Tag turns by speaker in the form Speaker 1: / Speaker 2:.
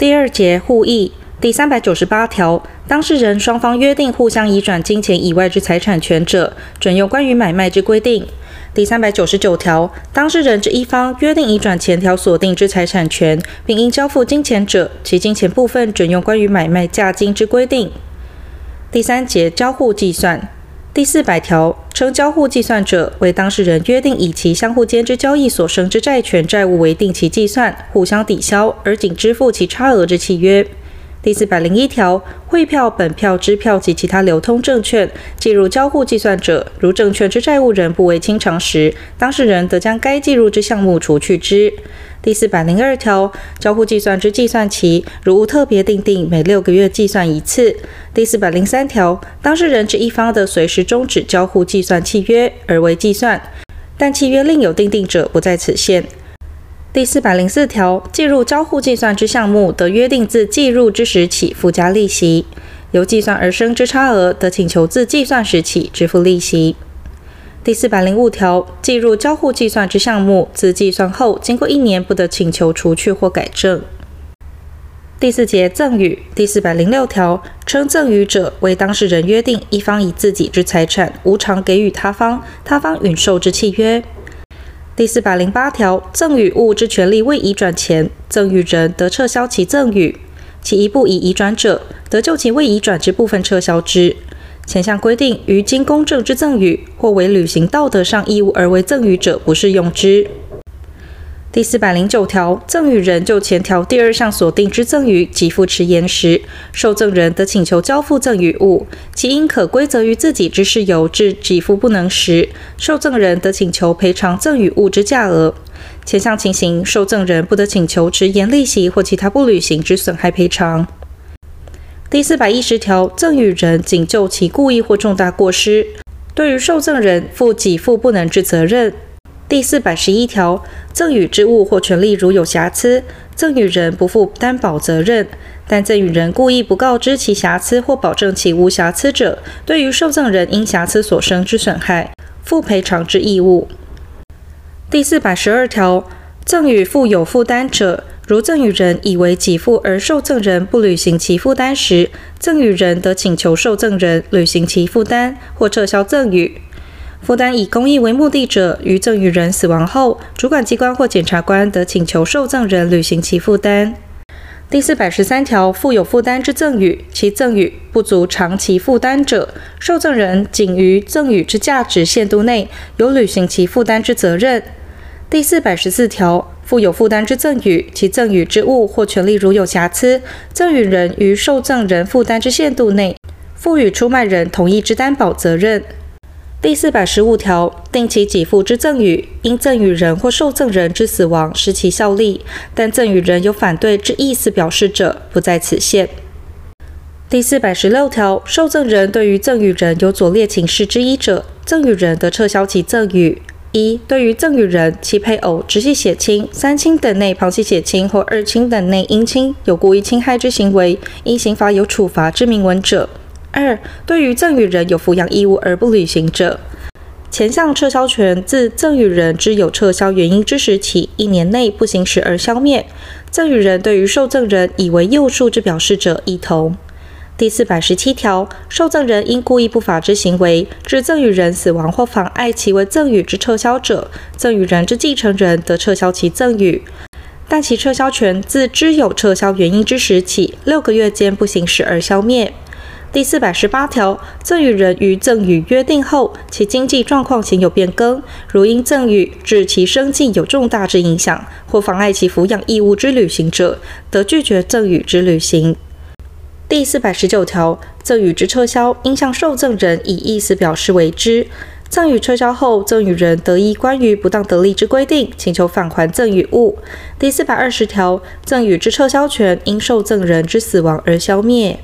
Speaker 1: 第二节互益。第三百九十八条，当事人双方约定互相移转金钱以外之财产权者，准用关于买卖之规定。第三百九十九条，当事人之一方约定移转前条所定之财产权，并应交付金钱者，其金钱部分准用关于买卖价金之规定。第三节交互计算。第四百条，称交互计算者，为当事人约定以其相互间之交易所生之债权债务为定期计算，互相抵消，而仅支付其差额之契约。第四百零一条，汇票、本票、支票及其他流通证券计入交互计算者，如证券之债务人不为清偿时，当事人得将该计入之项目除去之。第四百零二条，交互计算之计算期，如无特别订定，每六个月计算一次。第四百零三条，当事人之一方的随时终止交互计算契约而为计算，但契约另有订定者，不在此限。第四百零四条，计入交互计算之项目，得约定自计入之时起附加利息；由计算而生之差额，得请求自计算时起支付利息。第四百零五条，计入交互计算之项目，自计算后经过一年，不得请求除去或改正。第四节赠与第四百零六条，称赠与者，为当事人约定一方以自己之财产无偿给予他方，他方允受之契约。第四百零八条，赠与物之权利未移转前，赠与人得撤销其赠与；其一部已移转者，得就其未移转之部分撤销之。前项规定于经公证之赠与，或为履行道德上义务而为赠与者，不适用之。第四百零九条，赠与人就前条第二项所定之赠与给付迟延时，受赠人得请求交付赠与物，其因可归责于自己之事由致给付不能时，受赠人得请求赔偿赠与物之价额。前项情形，受赠人不得请求迟延利息或其他不履行之损害赔偿。第四百一十条，赠与人仅就其故意或重大过失，对于受赠人负给付不能之责任。第四百十一条，赠与之物或权利如有瑕疵，赠与人不负担保责任；但赠与人故意不告知其瑕疵或保证其无瑕疵者，对于受赠人因瑕疵所生之损害，负赔偿之义务。第四百十二条，赠与负有负担者，如赠与人以为给付而受赠人不履行其负担时，赠与人得请求受赠人履行其负担或撤销赠与。负担以公益为目的者，于赠与人死亡后，主管机关或检察官得请求受赠人履行其负担。第四百十三条，负有负担之赠与，其赠与不足偿其负担者，受赠人仅于赠与之价值限度内有履行其负担之责任。第四百十四条，负有负担之赠与，其赠与之物或权利如有瑕疵，赠与人于受赠人负担之限度内，负与出卖人同一之担保责任。第四百十五条，定期给付之赠与，因赠与人或受赠人之死亡失其效力，但赠与人有反对之意思表示者，不在此限。第四百十六条，受赠人对于赠与人有左列情事之一者，赠与人得撤销其赠与。一、对于赠与人、其配偶、直系血亲、三亲等内旁系血亲或二亲等内姻亲有故意侵害之行为，依刑法有处罚之明文者。二、对于赠与人有抚养义务而不履行者，前项撤销权自赠与人之有撤销原因之时起一年内不行使而消灭。赠与人对于受赠人以为诱诉之表示者，一同。第四百十七条，受赠人因故意不法之行为致赠与人死亡或妨碍其为赠与之撤销者，赠与人之继承人得撤销其赠与，但其撤销权自知有撤销原因之时起六个月间不行使而消灭。第四百十八条，赠与人于赠与约定后，其经济状况显有变更，如因赠与致其生计有重大之影响，或妨碍其抚养义务之履行者，得拒绝赠与之履行。第四百十九条，赠与之撤销，应向受赠人以意思表示为之。赠与撤销后，赠与人得依关于不当得利之规定，请求返还赠与物。第四百二十条，赠与之撤销权因受赠人之死亡而消灭。